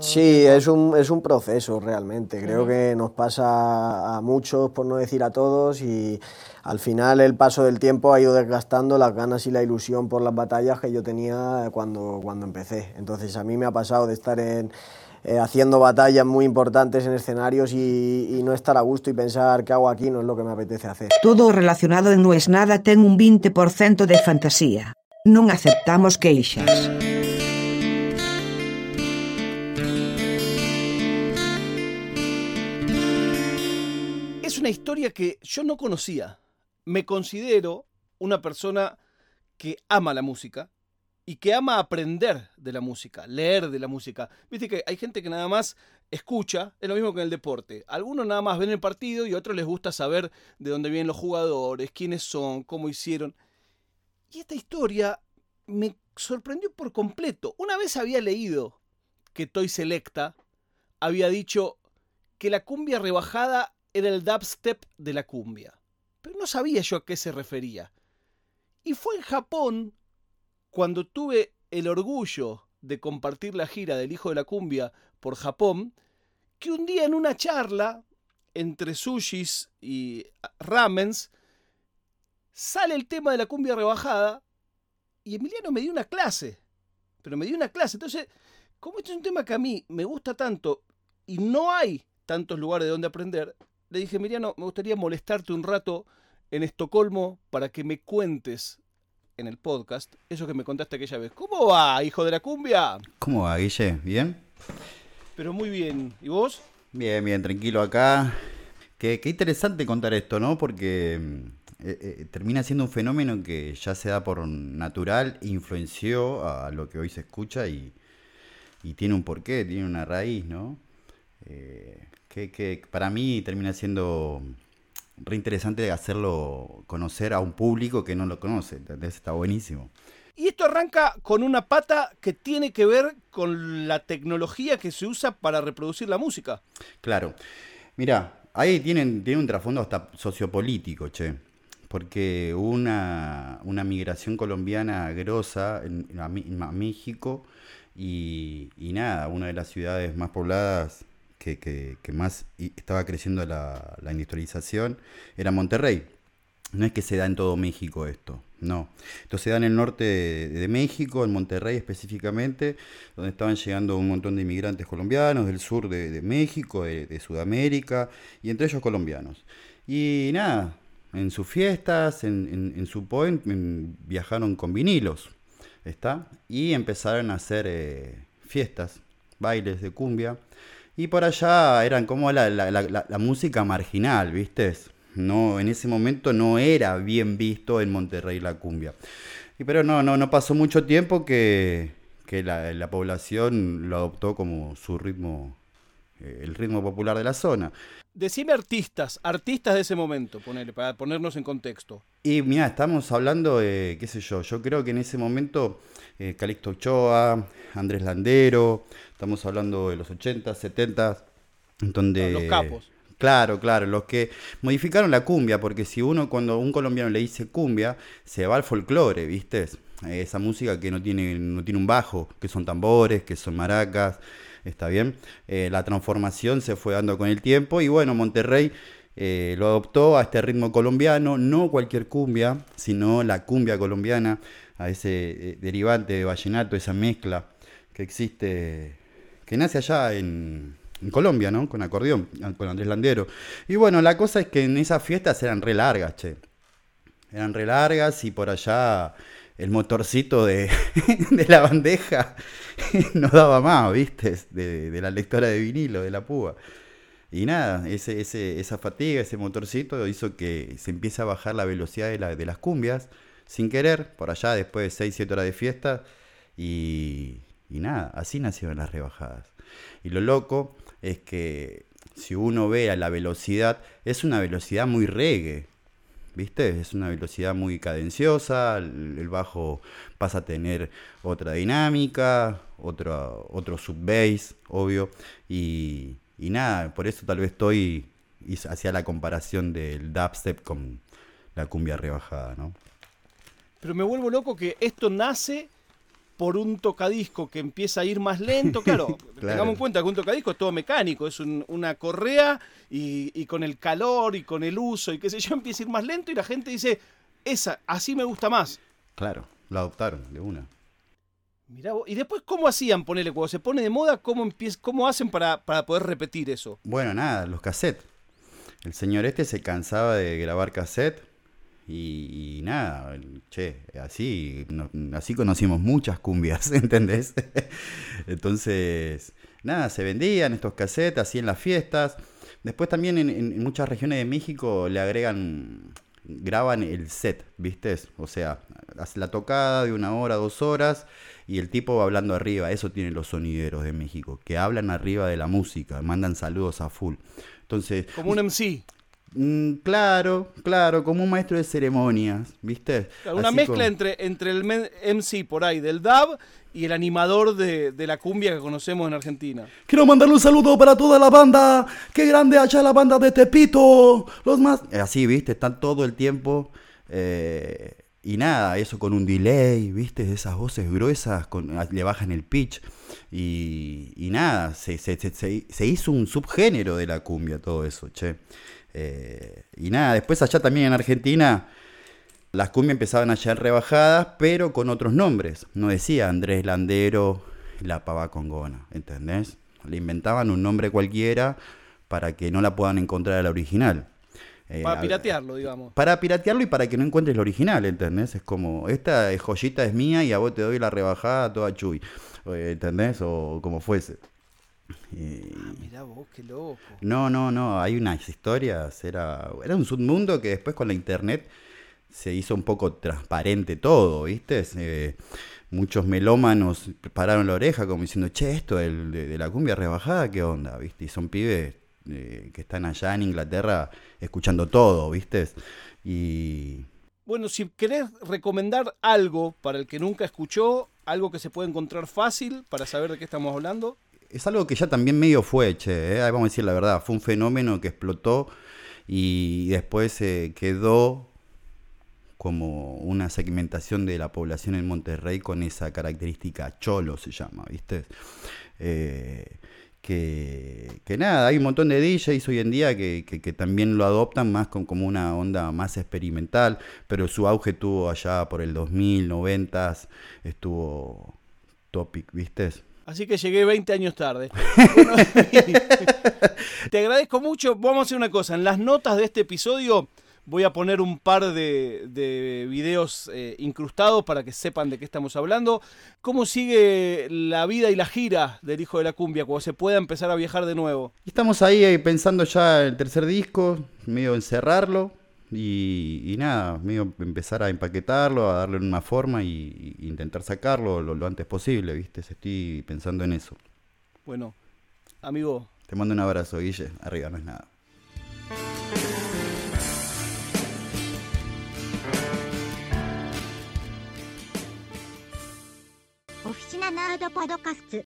Sí, es un, es un proceso realmente. Creo que nos pasa a muchos, por no decir a todos, y al final el paso del tiempo ha ido desgastando las ganas y la ilusión por las batallas que yo tenía cuando, cuando empecé. Entonces a mí me ha pasado de estar en, eh, haciendo batallas muy importantes en escenarios y, y, no estar a gusto y pensar qué hago aquí no es lo que me apetece hacer. Todo relacionado en No es Nada ten un 20% de fantasía. Non aceptamos queixas. Una historia que yo no conocía. Me considero una persona que ama la música y que ama aprender de la música, leer de la música. Viste que hay gente que nada más escucha, es lo mismo que en el deporte. Algunos nada más ven el partido y a otros les gusta saber de dónde vienen los jugadores, quiénes son, cómo hicieron. Y esta historia me sorprendió por completo. Una vez había leído que Toy Selecta había dicho que la cumbia rebajada era el dubstep de la cumbia. Pero no sabía yo a qué se refería. Y fue en Japón cuando tuve el orgullo de compartir la gira del Hijo de la Cumbia por Japón, que un día en una charla entre sushis y ramens sale el tema de la cumbia rebajada y Emiliano me dio una clase. Pero me dio una clase. Entonces, como este es un tema que a mí me gusta tanto y no hay tantos lugares de donde aprender, le dije, Emiliano, me gustaría molestarte un rato en Estocolmo para que me cuentes en el podcast eso que me contaste aquella vez. ¿Cómo va, hijo de la cumbia? ¿Cómo va, Guille? ¿Bien? Pero muy bien. ¿Y vos? Bien, bien, tranquilo acá. Qué, qué interesante contar esto, ¿no? Porque eh, eh, termina siendo un fenómeno que ya se da por natural, influenció a lo que hoy se escucha y, y tiene un porqué, tiene una raíz, ¿no? Eh, que, que, para mí termina siendo re interesante hacerlo conocer a un público que no lo conoce, ¿entendés? Está buenísimo. Y esto arranca con una pata que tiene que ver con la tecnología que se usa para reproducir la música. Claro. Mira, ahí tienen, tiene un trasfondo hasta sociopolítico, che. Porque hubo una, una migración colombiana grosa en, a, a México y, y nada, una de las ciudades más pobladas que, más estaba creciendo la, industrialización era Monterrey. No es que se da en todo México esto, no. Esto se da en el norte de, México, en Monterrey específicamente, donde estaban llegando un montón de inmigrantes colombianos del sur de, México, de, de, Sudamérica, y entre ellos colombianos. Y nada, en sus fiestas, en su point, viajaron con vinilos, ¿está? Y empezaron a hacer eh, fiestas, bailes de cumbia y por allá eran como la, la, la, la, música marginal, ¿viste? No, en ese momento no era bien visto en Monterrey la cumbia. Y pero no, no, no pasó mucho tiempo que, que la, población lo adoptó como su ritmo, eh, el ritmo popular de la zona. Decime artistas, artistas de ese momento, ponele, para ponernos en contexto. Y mira, estamos hablando de, qué sé yo, yo creo que en ese momento eh, Calixto Ochoa, Andrés Landero, estamos hablando de los 80, 70, donde... Los capos. Claro, claro, los que modificaron la cumbia, porque si uno cuando un colombiano le dice cumbia, se va al folclore, ¿viste? Esa música que no tiene, no tiene un bajo, que son tambores, que son maracas, está bien. Eh, la transformación se fue dando con el tiempo y bueno, Monterrey eh, lo adoptó a este ritmo colombiano, no cualquier cumbia, sino la cumbia colombiana, a ese eh, derivante de vallenato, esa mezcla que existe, que nace allá en, Colombia, ¿no? Con acordeón, con Andrés Landero. Y bueno, la cosa es que en esas fiestas eran re largas, che. Eran re largas y por allá el motorcito de, la bandeja no daba más, ¿viste? De, la lectora de vinilo, de la púa. Y nada, ese, esa fatiga, ese motorcito hizo que se empiece a bajar la velocidad de, la, de las cumbias sin querer, por allá después de 6, 7 horas de fiesta. Y, y nada, así nacieron las rebajadas. Y lo loco es que si uno ve a la velocidad, es una velocidad muy reggae. ¿Viste? Es una velocidad muy cadenciosa, el, bajo pasa a tener otra dinámica, otro, otro sub-bass, obvio, y, y, nada, por eso tal vez estoy hacia la comparación del dubstep con la cumbia rebajada, ¿no? Pero me vuelvo loco que esto nace por un tocadisco que empieza a ir más lento, claro, tengamos en cuenta que un tocadisco es todo mecánico, es una correa y, con el calor y con el uso y qué sé yo, empieza a ir más lento y la gente dice, esa, así me gusta más. Claro, lo adoptaron de una. Mirá y después, ¿cómo hacían ponerle cuando se pone de moda? ¿Cómo, cómo hacen para, para poder repetir eso? Bueno, nada, los cassettes. El señor este se cansaba de grabar cassette y, nada, che, así, así conocimos muchas cumbias, ¿entendés? Entonces, nada, se vendían estos cassettes así en las fiestas. Después también en, muchas regiones de México le agregan, graban el set, ¿viste? O sea, hace la tocada de una hora, dos horas y el tipo va hablando arriba. Eso tienen los sonideros de México, que hablan arriba de la música, mandan saludos a full. Entonces, como un MC. Mm, claro, claro, como un maestro de ceremonias, ¿viste? una mezcla entre, entre el MC por ahí del DAB y el animador de, la cumbia que conocemos en Argentina. Quiero mandarle un saludo para toda la banda. Qué grande allá la banda de Tepito. Los más. Así, ¿viste? Están todo el tiempo. Eh, y nada, eso con un delay, ¿viste? Esas voces gruesas, con, le bajan el pitch. Y, y nada, se, se, se, se hizo un subgénero de la cumbia, todo eso, che. Eh, y nada, después allá también en Argentina las cumbias empezaban a ser rebajadas, pero con otros nombres. No decía Andrés Landero, la pava congona, ¿entendés? Le inventaban un nombre cualquiera para que no la puedan encontrar a la original. Eh, para piratearlo, digamos. Para piratearlo y para que no encuentres la original, ¿entendés? Es como, esta joyita es mía y a vos te doy la rebajada toda chuy, eh, ¿entendés? O como fuese. Ah, mirá vos, qué loco. No, no, no, hay unas historias, era, era un submundo que después con la internet se hizo un poco transparente todo, ¿viste? muchos melómanos pararon la oreja como diciendo, che, esto de, la cumbia rebajada, ¿qué onda? ¿Viste? Y son pibes eh, que están allá en Inglaterra escuchando todo, ¿viste? Y... Bueno, si querés recomendar algo para el que nunca escuchó, algo que se puede encontrar fácil para saber de qué estamos hablando es algo que ya también medio fue, che, ¿eh? vamos a decir la verdad, fue un fenómeno que explotó y después se quedó como una segmentación de la población en Monterrey con esa característica cholo se llama, ¿viste? Eh, que, nada, hay un montón de DJs hoy en día que, que, también lo adoptan más con, como una onda más experimental, pero su auge tuvo allá por el 2000, 90, estuvo topic, ¿viste? Así que llegué 20 años tarde. te agradezco mucho. Vamos a hacer una cosa. En las notas de este episodio voy a poner un par de, de videos eh, incrustados para que sepan de qué estamos hablando. ¿Cómo sigue la vida y la gira del Hijo de la Cumbia cuando se pueda empezar a viajar de nuevo? Estamos ahí pensando ya el tercer disco, medio encerrarlo y, nada, medio empezar a empaquetarlo, a darle una forma y, intentar sacarlo lo, antes posible, ¿viste? Estoy pensando en eso. Bueno, amigo. Te mando un abrazo, Guille. Arriba no es nada. ナード・パドカスツ。